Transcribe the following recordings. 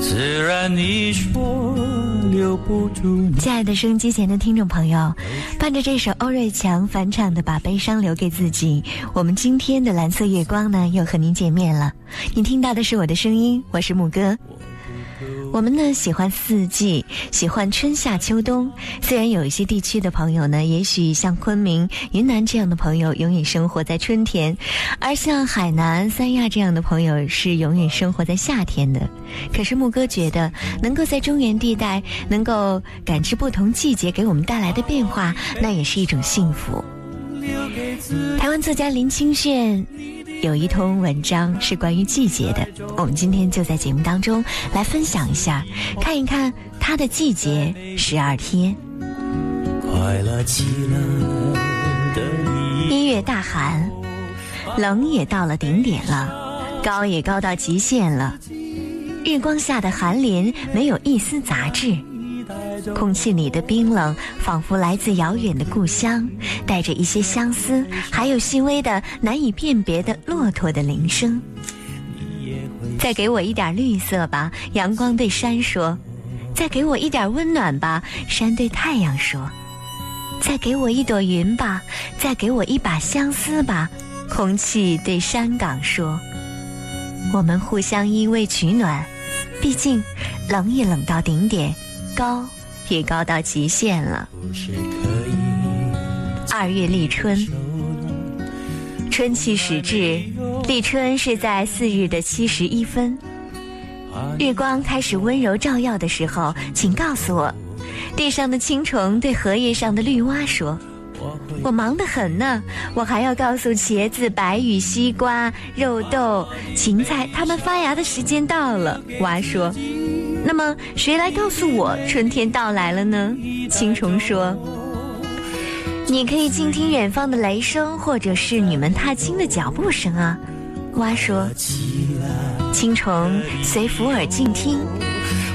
自然你说留不住你。亲爱的收音机前的听众朋友，伴着这首欧瑞强返场的《把悲伤留给自己》，我们今天的蓝色月光呢，又和您见面了。你听到的是我的声音，我是木哥。我们呢喜欢四季，喜欢春夏秋冬。虽然有一些地区的朋友呢，也许像昆明、云南这样的朋友永远生活在春天，而像海南、三亚这样的朋友是永远生活在夏天的。可是牧歌觉得，能够在中原地带能够感知不同季节给我们带来的变化，那也是一种幸福。台湾作家林清炫。有一通文章是关于季节的，我们今天就在节目当中来分享一下，看一看它的季节十二天。快乐极了的一月大寒，冷也到了顶点了，高也高到极限了，日光下的寒林没有一丝杂质。空气里的冰冷，仿佛来自遥远的故乡，带着一些相思，还有细微的、难以辨别的骆驼的铃声。再给我一点绿色吧，阳光对山说；再给我一点温暖吧，山对太阳说；再给我一朵云吧，再给我一把相思吧，空气对山岗说。我们互相依偎取暖，毕竟冷也冷到顶点，高。也高到极限了。二月立春，春气始至，立春是在四日的七十一分，日光开始温柔照耀的时候，请告诉我，地上的青虫对荷叶上的绿蛙说：“我忙得很呢，我还要告诉茄子、白玉、西瓜、肉豆、芹菜，它们发芽的时间到了。”蛙说。那么，谁来告诉我春天到来了呢？青虫说：“你可以静听远方的雷声，或者是女们踏青的脚步声啊。”蛙说：“青虫随伏耳静听，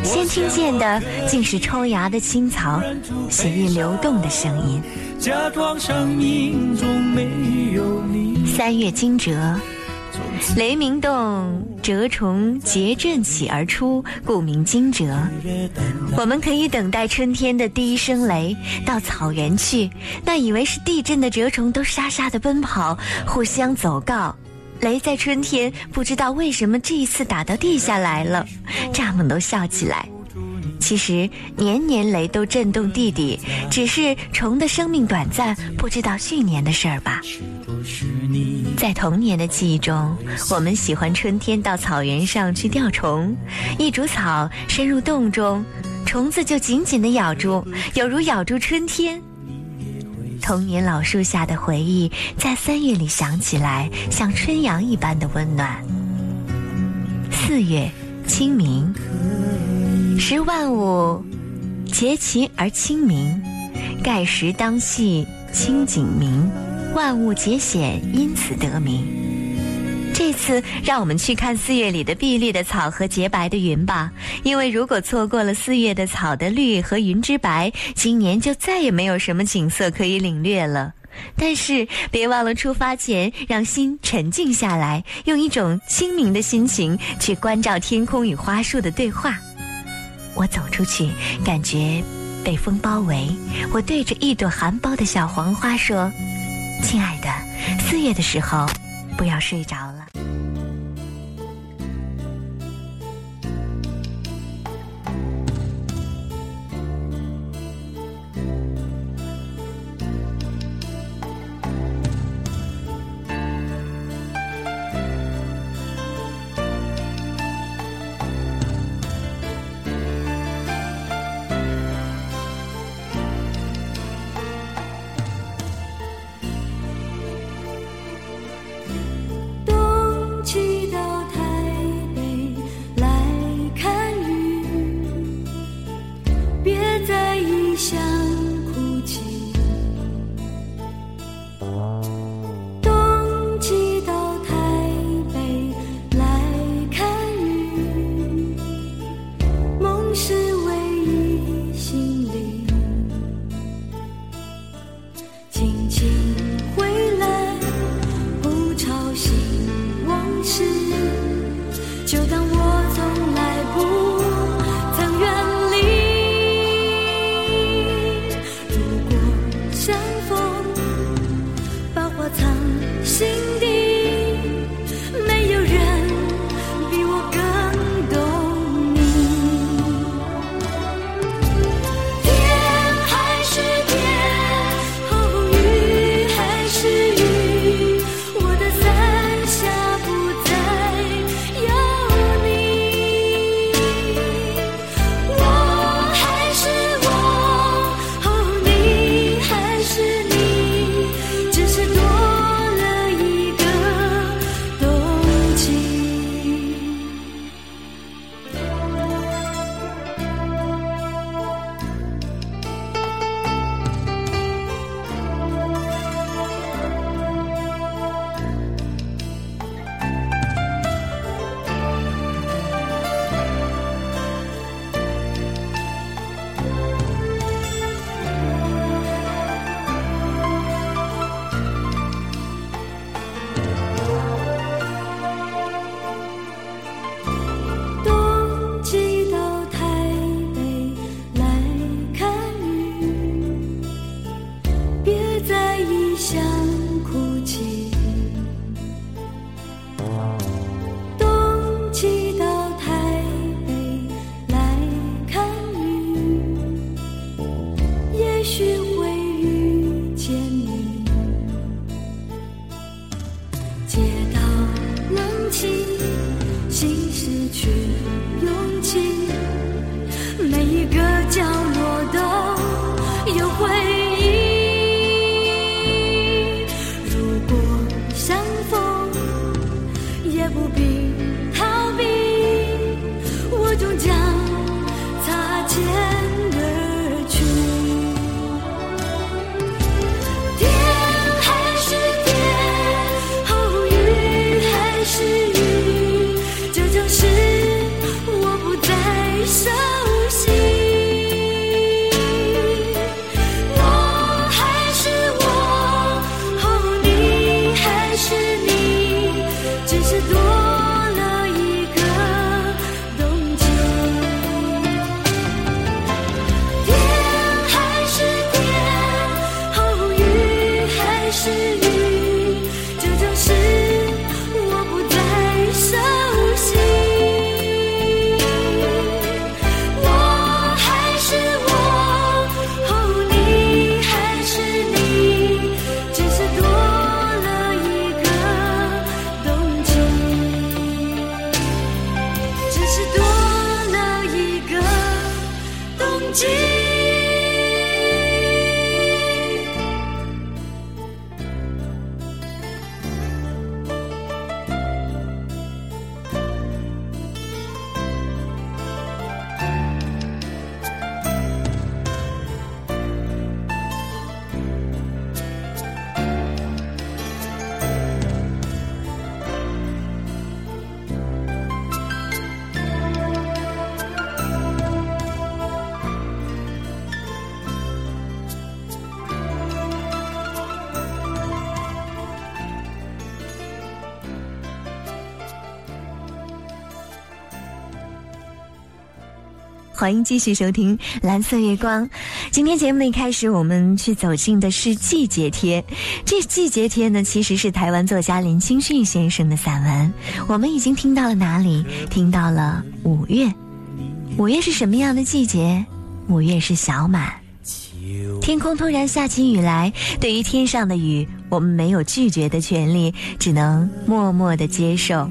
先听见的竟是抽芽的青草，血液流动的声音。”三月惊蛰。雷鸣动，蛰虫结阵起而出，故名惊蛰。我们可以等待春天的第一声雷，到草原去，那以为是地震的蛰虫都沙沙的奔跑，互相走告。雷在春天不知道为什么这一次打到地下来了，蚱蜢都笑起来。其实年年雷都震动地底，只是虫的生命短暂，不知道去年的事儿吧。在童年的记忆中，我们喜欢春天到草原上去钓虫，一竹草深入洞中，虫子就紧紧地咬住，有如咬住春天。童年老树下的回忆，在三月里想起来，像春阳一般的温暖。四月，清明。时万物节齐而清明，盖时当系清景明，万物节显因此得名。这次让我们去看四月里的碧绿的草和洁白的云吧，因为如果错过了四月的草的绿和云之白，今年就再也没有什么景色可以领略了。但是别忘了出发前让心沉静下来，用一种清明的心情去关照天空与花树的对话。我走出去，感觉被风包围。我对着一朵含苞的小黄花说：“亲爱的，四月的时候，不要睡着了。”欢迎继续收听《蓝色月光》。今天节目的一开始，我们去走进的是季节贴。这季节贴呢，其实是台湾作家林清旭先生的散文。我们已经听到了哪里？听到了五月。五月是什么样的季节？五月是小满。天空突然下起雨来，对于天上的雨，我们没有拒绝的权利，只能默默的接受。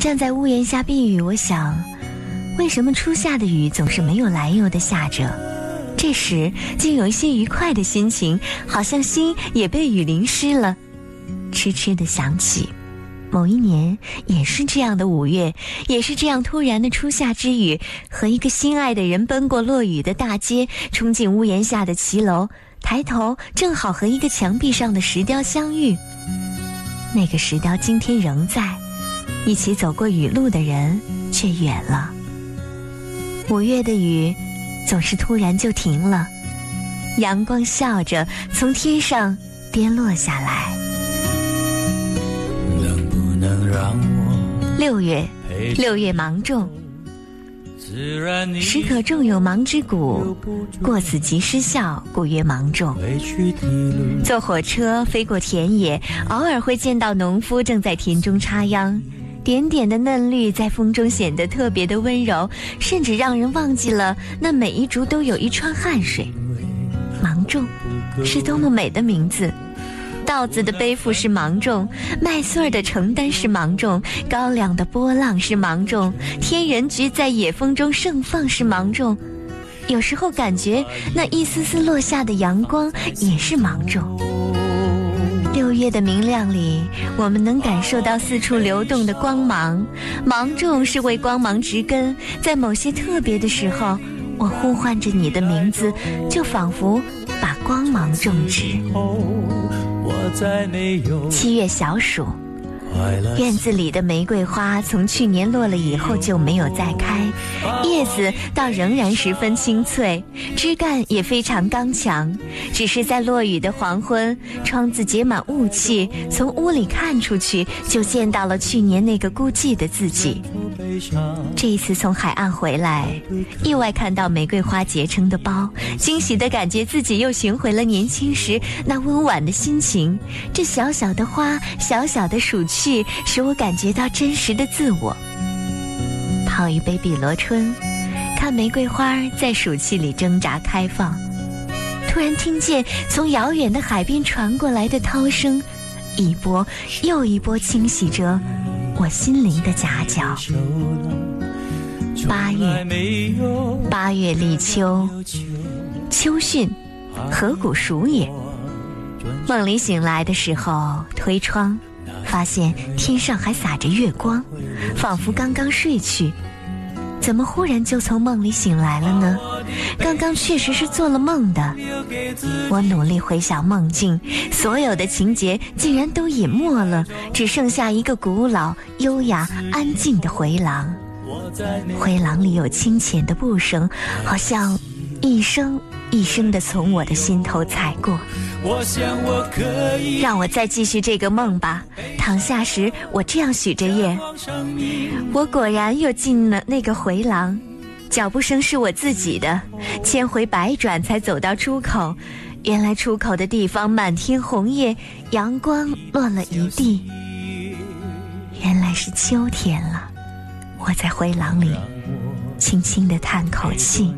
站在屋檐下避雨，我想。为什么初夏的雨总是没有来由的下着？这时竟有一些愉快的心情，好像心也被雨淋湿了。痴痴的想起，某一年也是这样的五月，也是这样突然的初夏之雨，和一个心爱的人奔过落雨的大街，冲进屋檐下的骑楼，抬头正好和一个墙壁上的石雕相遇。那个石雕今天仍在，一起走过雨路的人却远了。五月的雨，总是突然就停了，阳光笑着从天上跌落下来。能不能让我六月，六月芒种，时可种有芒之谷，过此即失效，故曰芒种。坐火车飞过田野，偶尔会见到农夫正在田中插秧。点点的嫩绿在风中显得特别的温柔，甚至让人忘记了那每一株都有一串汗水。芒种是多么美的名字，稻子的背负是芒种，麦穗儿的承担是芒种，高粱的波浪是芒种，天人菊在野风中盛放是芒种。有时候感觉那一丝丝落下的阳光也是芒种。六月的明亮里，我们能感受到四处流动的光芒。芒种是为光芒植根，在某些特别的时候，我呼唤着你的名字，就仿佛把光芒种植。七月小暑，院子里的玫瑰花从去年落了以后就没有再开，叶子倒仍然十分清脆，枝干也非常刚强。只是在落雨的黄昏，窗子结满雾气，从屋里看出去，就见到了去年那个孤寂的自己。这一次从海岸回来，意外看到玫瑰花结成的包，惊喜的感觉自己又寻回了年轻时那温婉的心情。这小小的花，小小的暑是，使我感觉到真实的自我。泡一杯碧螺春，看玫瑰花在暑气里挣扎开放，突然听见从遥远的海边传过来的涛声，一波又一波清洗着。我心灵的夹角。八月，八月立秋，秋训，何谷熟也。梦里醒来的时候，推窗，发现天上还洒着月光，仿佛刚刚睡去。怎么忽然就从梦里醒来了呢？刚刚确实是做了梦的。我努力回想梦境，所有的情节竟然都隐没了，只剩下一个古老、优雅、安静的回廊。回廊里有清浅的步声，好像一声一生的从我的心头踩过。让我再继续这个梦吧。躺下时，我这样许着愿。我果然又进了那个回廊，脚步声是我自己的，千回百转才走到出口。原来出口的地方满天红叶，阳光落了一地。原来是秋天了。我在回廊里轻轻地叹口气。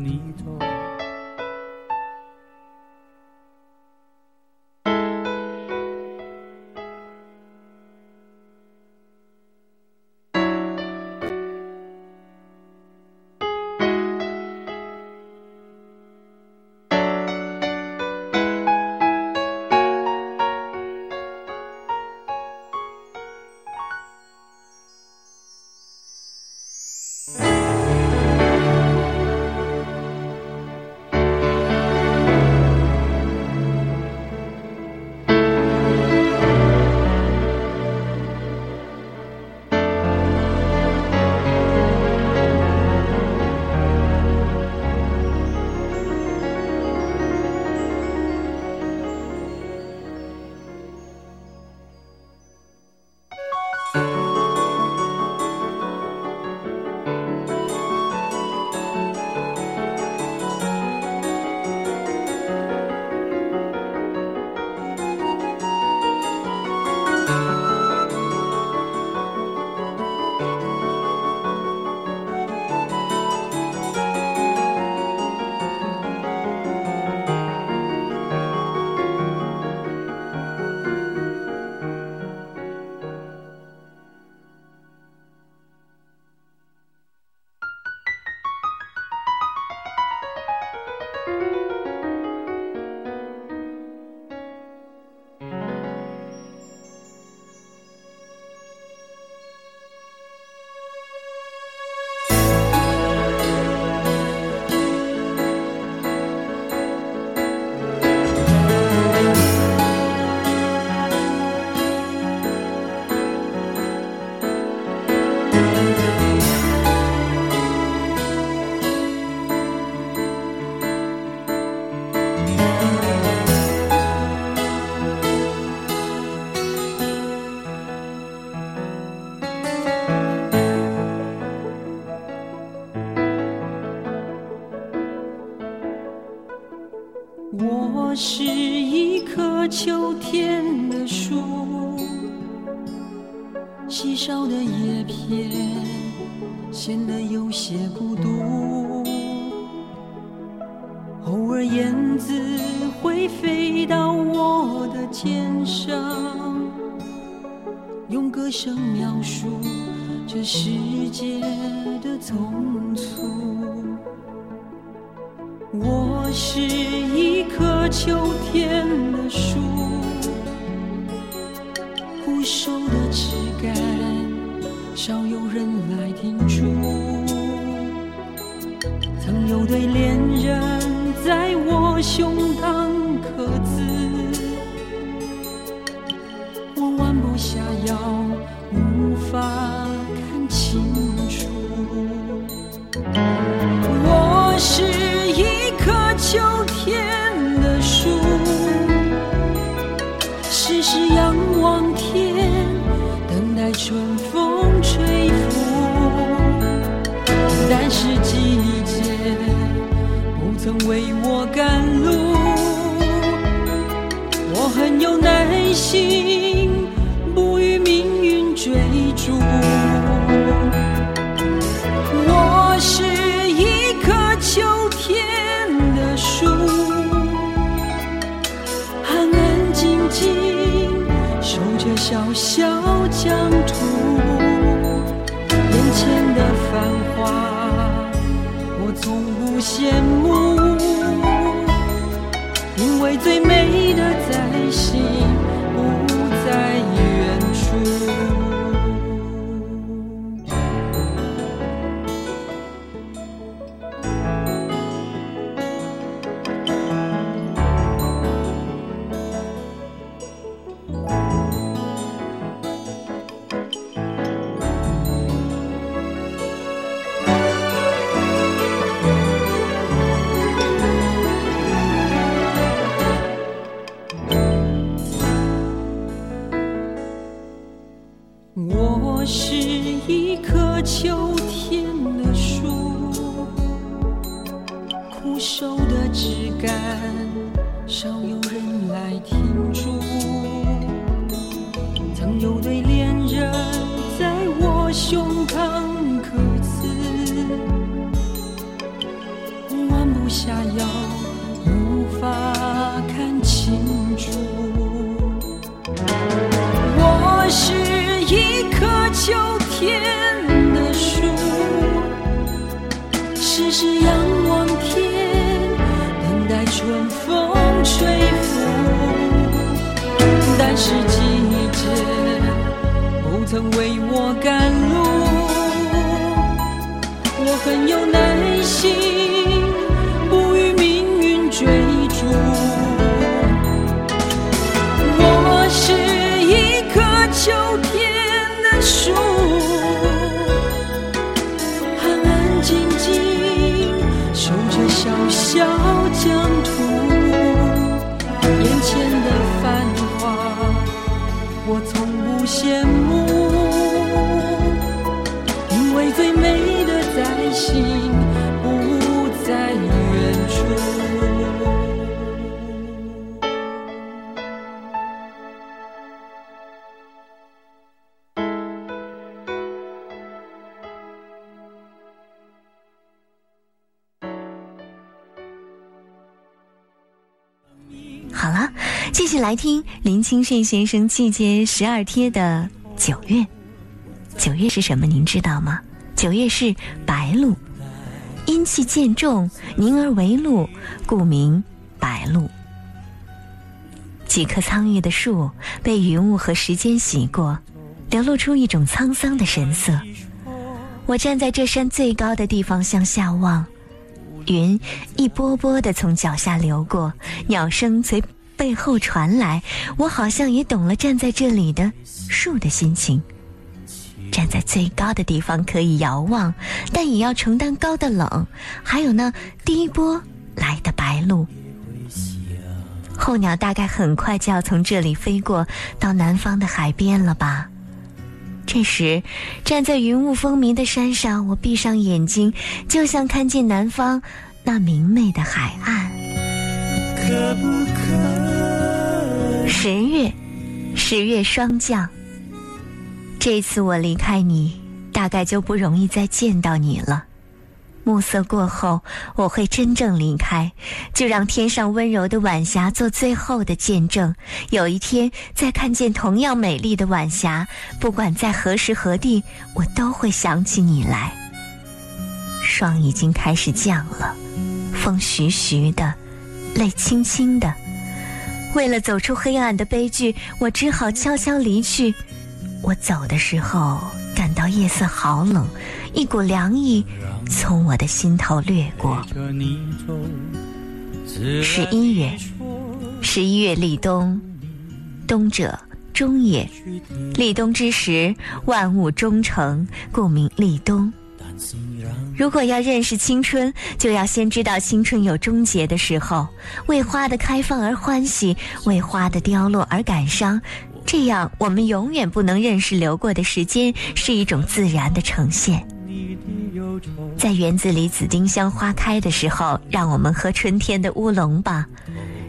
胸膛刻字，我弯不下腰，无法看清楚。我是一棵秋天的树，时时仰望天，等待春风吹拂，但是季节不曾为我。曾为我赶路我很有好了，继续来听林清炫先生季节十二贴的九月。九月是什么？您知道吗？九月是白露，阴气渐重，凝而为露，故名白露。几棵苍郁的树被云雾和时间洗过，流露出一种沧桑的神色。我站在这山最高的地方向下望。云一波波的从脚下流过，鸟声从背后传来，我好像也懂了站在这里的树的心情。站在最高的地方可以遥望，但也要承担高的冷，还有那第一波来的白鹭。候鸟大概很快就要从这里飞过到南方的海边了吧？这时，站在云雾风迷的山上，我闭上眼睛，就像看见南方那明媚的海岸。可不可？十月，十月霜降。这次我离开你，大概就不容易再见到你了。暮色过后，我会真正离开，就让天上温柔的晚霞做最后的见证。有一天再看见同样美丽的晚霞，不管在何时何地，我都会想起你来。霜已经开始降了，风徐徐的，泪轻轻的。为了走出黑暗的悲剧，我只好悄悄离去。我走的时候，感到夜色好冷，一股凉意。从我的心头掠过。十一月，十一月立冬，冬者终也。立冬之时，万物终成，故名立冬。如果要认识青春，就要先知道青春有终结的时候。为花的开放而欢喜，为花的凋落而感伤。这样，我们永远不能认识流过的时间是一种自然的呈现。在园子里紫丁香花开的时候，让我们喝春天的乌龙吧；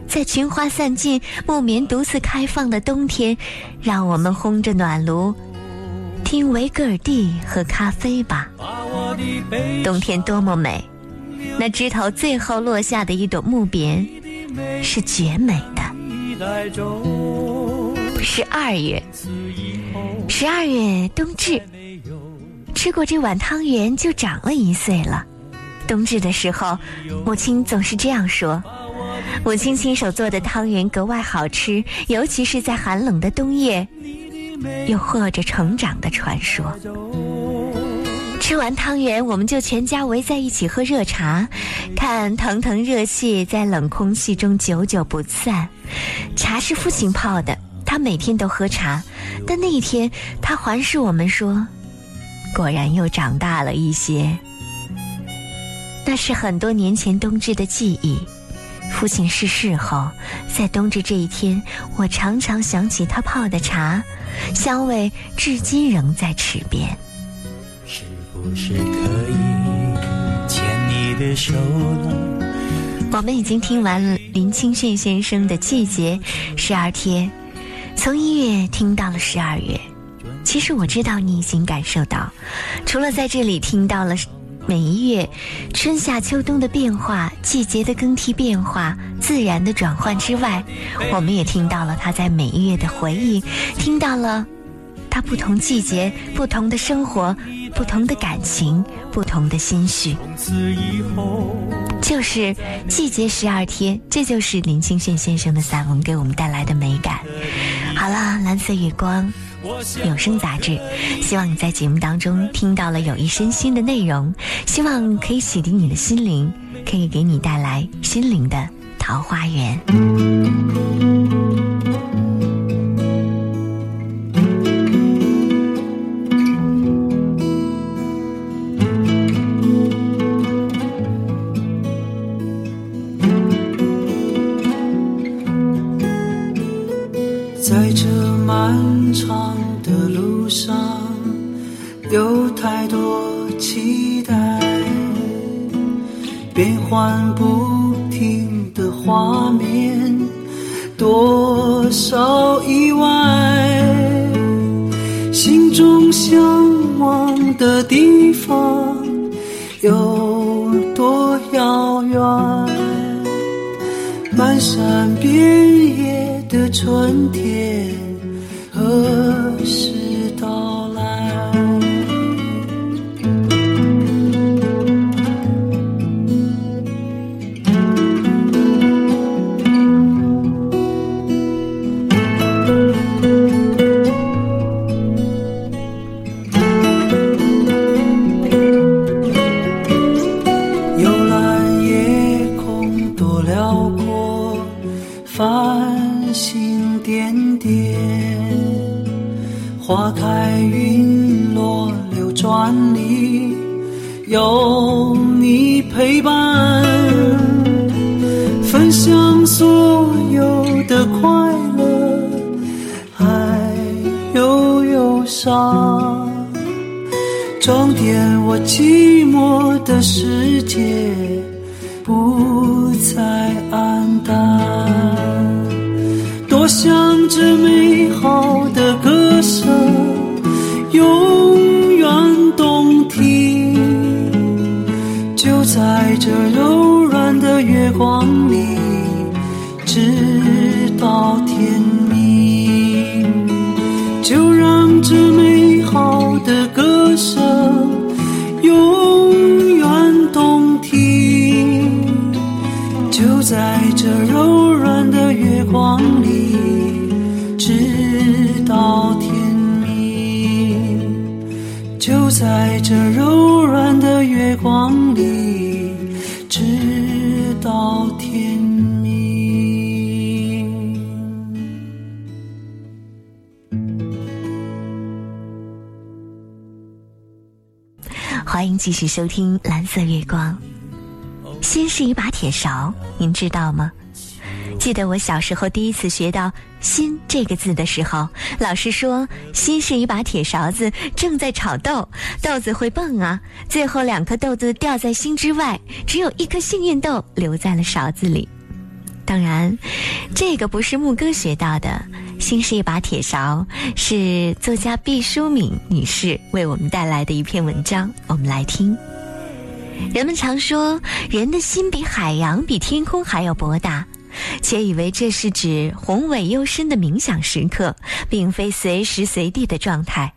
在群花散尽、木棉独自开放的冬天，让我们烘着暖炉，听维格尔蒂喝咖啡吧。冬天多么美，那枝头最后落下的一朵木棉，是绝美的。十二月，十二月冬至。吃过这碗汤圆，就长了一岁了。冬至的时候，母亲总是这样说。母亲亲手做的汤圆格外好吃，尤其是在寒冷的冬夜，又或者成长的传说。吃完汤圆，我们就全家围在一起喝热茶，看腾腾热气在冷空气中久久不散。茶是父亲泡的，他每天都喝茶，但那一天他环视我们说。果然又长大了一些。那是很多年前冬至的记忆。父亲逝世后，在冬至这一天，我常常想起他泡的茶，香味至今仍在齿边。是不是可以牵你的手了？我们已经听完了林清炫先生的《季节》，十二天，从一月听到了十二月。其实我知道你已经感受到，除了在这里听到了每一月春夏秋冬的变化、季节的更替变化、自然的转换之外，我们也听到了他在每一月的回忆，听到了他不同季节、不同的生活、不同的感情、不同的心绪。就是季节十二天，这就是林清炫先生的散文给我们带来的美感。好了，蓝色月光。有声杂志，希望你在节目当中听到了有益身心的内容，希望可以洗涤你的心灵，可以给你带来心灵的桃花源。花开云落流转里有你陪伴，分享所有的快乐，还有忧伤，装点我寂寞的世界，不再黯淡。继续收听《蓝色月光》。心是一把铁勺，您知道吗？记得我小时候第一次学到“心”这个字的时候，老师说：“心是一把铁勺子，正在炒豆，豆子会蹦啊，最后两颗豆子掉在心之外，只有一颗幸运豆留在了勺子里。”当然，这个不是牧歌学到的，“心是一把铁勺”是作家毕淑敏女士为我们带来的一篇文章，我们来听。人们常说，人的心比海洋、比天空还要博大。且以为这是指宏伟幽深的冥想时刻，并非随时随地的状态。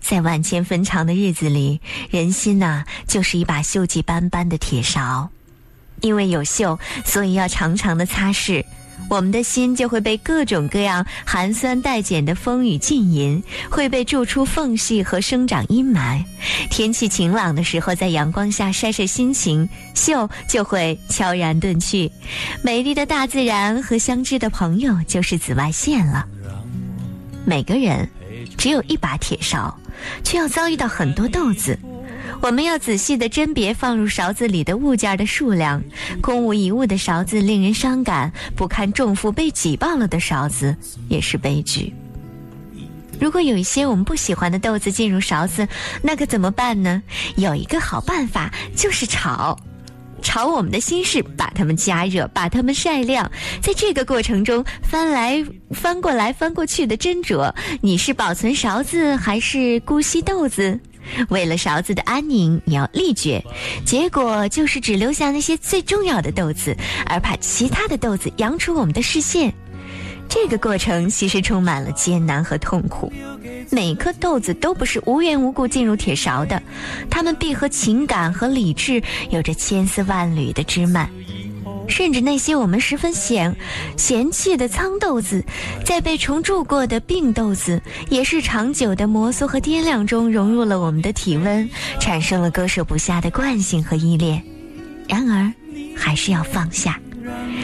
在万千分长的日子里，人心呐，就是一把锈迹斑斑的铁勺，因为有锈，所以要常常的擦拭。我们的心就会被各种各样寒酸带碱的风雨浸淫，会被蛀出缝隙和生长阴霾。天气晴朗的时候，在阳光下晒晒心情，锈就会悄然遁去。美丽的大自然和相知的朋友就是紫外线了。每个人只有一把铁勺，却要遭遇到很多豆子。我们要仔细的甄别放入勺子里的物件的数量，空无一物的勺子令人伤感，不堪重负被挤爆了的勺子也是悲剧。如果有一些我们不喜欢的豆子进入勺子，那可怎么办呢？有一个好办法，就是炒，炒我们的心事，把它们加热，把它们晒亮，在这个过程中翻来翻过来翻过去的斟酌，你是保存勺子还是姑息豆子？为了勺子的安宁，你要力决，结果就是只留下那些最重要的豆子，而把其他的豆子扬出我们的视线。这个过程其实充满了艰难和痛苦。每颗豆子都不是无缘无故进入铁勺的，它们必和情感和理智有着千丝万缕的枝蔓。甚至那些我们十分嫌嫌弃的苍豆子，在被虫蛀过的病豆子，也是长久的摩挲和掂量中融入了我们的体温，产生了割舍不下的惯性和依恋。然而，还是要放下。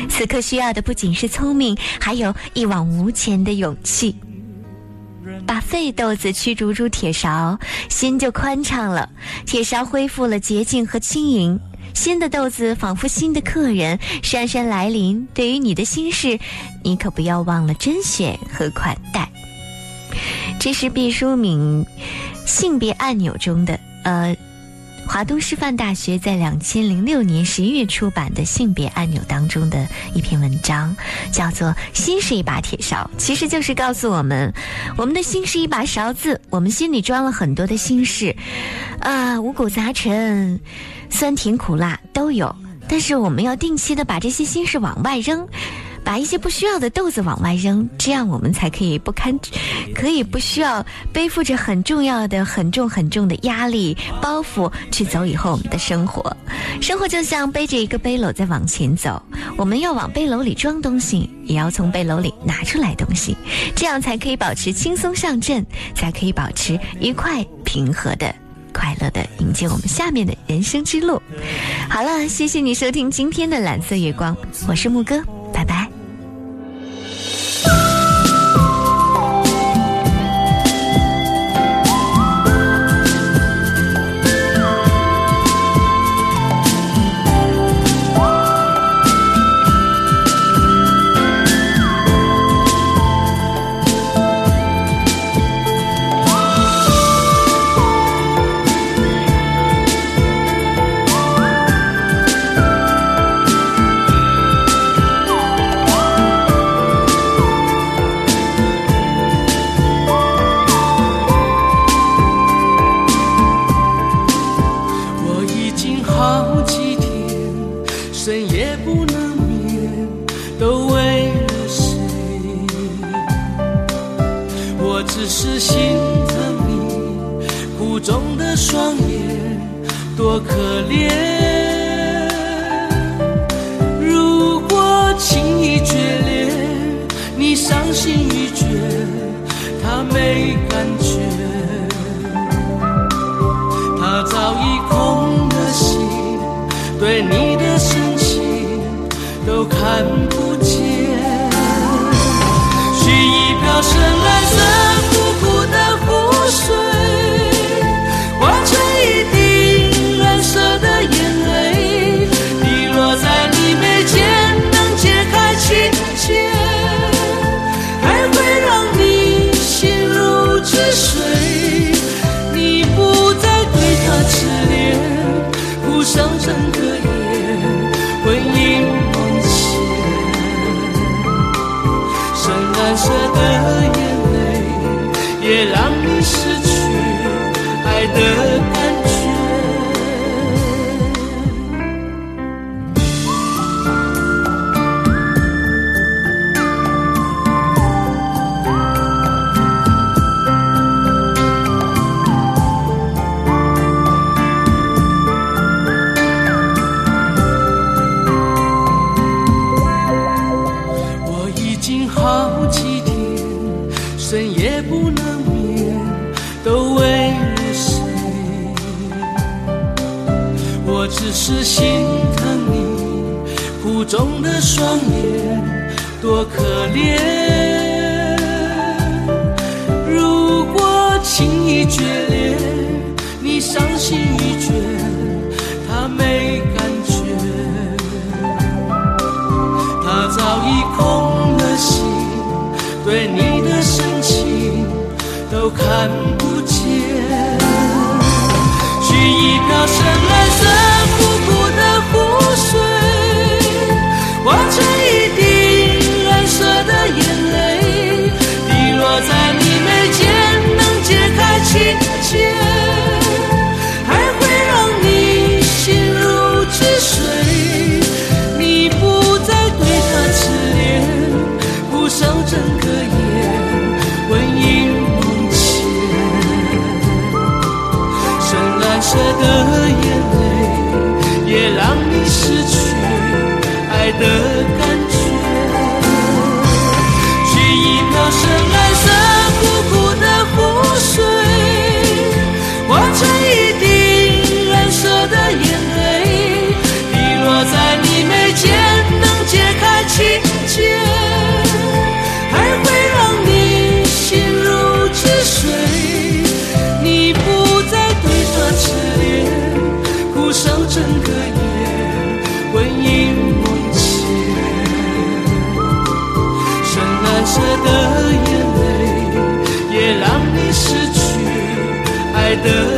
此刻需要的不仅是聪明，还有一往无前的勇气。把废豆子驱逐出铁勺，心就宽敞了，铁勺恢复了洁净和轻盈。新的豆子仿佛新的客人姗姗来临，对于你的心事，你可不要忘了甄选和款待。这是毕淑敏性别按钮中的呃，华东师范大学在两千零六年十一月出版的性别按钮当中的一篇文章，叫做《心是一把铁勺》，其实就是告诉我们，我们的心是一把勺子，我们心里装了很多的心事，啊，五谷杂陈。酸甜苦辣都有，但是我们要定期的把这些心事往外扔，把一些不需要的豆子往外扔，这样我们才可以不堪，可以不需要背负着很重要的、很重很重的压力包袱去走以后我们的生活。生活就像背着一个背篓在往前走，我们要往背篓里装东西，也要从背篓里拿出来东西，这样才可以保持轻松上阵，才可以保持愉快平和的。快乐的迎接我们下面的人生之路。好了，谢谢你收听今天的蓝色月光，我是木哥，拜拜。只是心疼你苦肿的双眼，多可怜。如果轻易决裂，你伤心欲绝，他没感觉，他早已空了心，对你的深情都看不见。取一瓢深蓝 Haydi